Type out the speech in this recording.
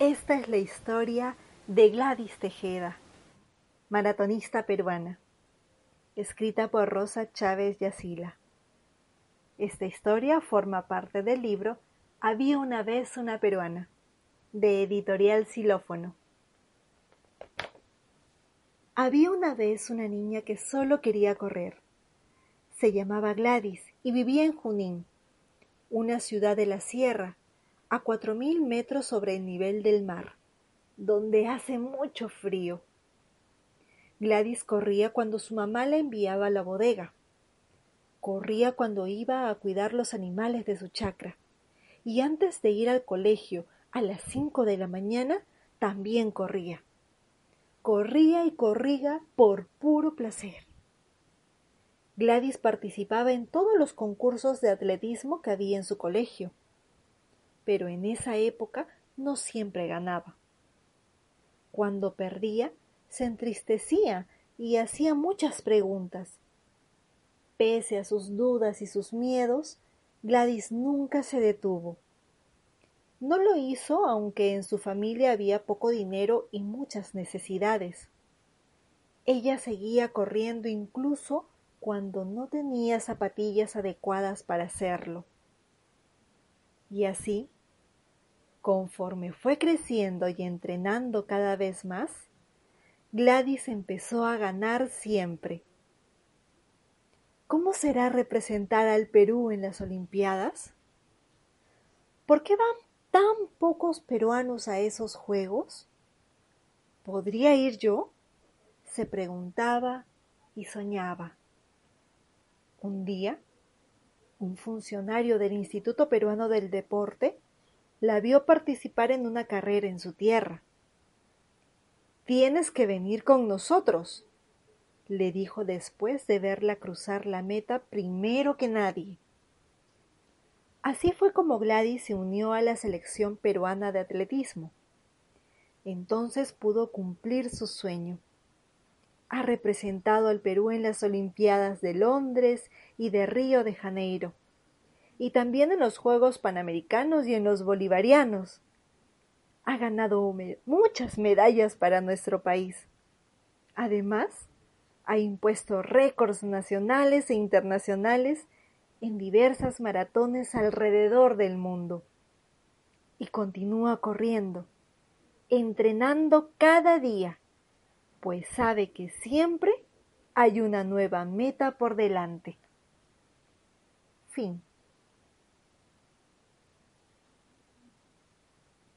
Esta es la historia de Gladys Tejeda, maratonista peruana, escrita por Rosa Chávez Yacila. Esta historia forma parte del libro Había una vez una peruana, de editorial Xilófono. Había una vez una niña que solo quería correr. Se llamaba Gladys y vivía en Junín, una ciudad de la sierra, a cuatro mil metros sobre el nivel del mar, donde hace mucho frío. Gladys corría cuando su mamá la enviaba a la bodega. Corría cuando iba a cuidar los animales de su chacra. Y antes de ir al colegio a las cinco de la mañana, también corría. Corría y corría por puro placer. Gladys participaba en todos los concursos de atletismo que había en su colegio pero en esa época no siempre ganaba. Cuando perdía, se entristecía y hacía muchas preguntas. Pese a sus dudas y sus miedos, Gladys nunca se detuvo. No lo hizo aunque en su familia había poco dinero y muchas necesidades. Ella seguía corriendo incluso cuando no tenía zapatillas adecuadas para hacerlo. Y así, Conforme fue creciendo y entrenando cada vez más, Gladys empezó a ganar siempre. ¿Cómo será representar al Perú en las Olimpiadas? ¿Por qué van tan pocos peruanos a esos Juegos? ¿Podría ir yo? se preguntaba y soñaba. Un día, un funcionario del Instituto Peruano del Deporte la vio participar en una carrera en su tierra. Tienes que venir con nosotros, le dijo después de verla cruzar la meta primero que nadie. Así fue como Gladys se unió a la selección peruana de atletismo. Entonces pudo cumplir su sueño. Ha representado al Perú en las Olimpiadas de Londres y de Río de Janeiro y también en los Juegos Panamericanos y en los Bolivarianos. Ha ganado muchas medallas para nuestro país. Además, ha impuesto récords nacionales e internacionales en diversas maratones alrededor del mundo. Y continúa corriendo, entrenando cada día, pues sabe que siempre hay una nueva meta por delante. Fin.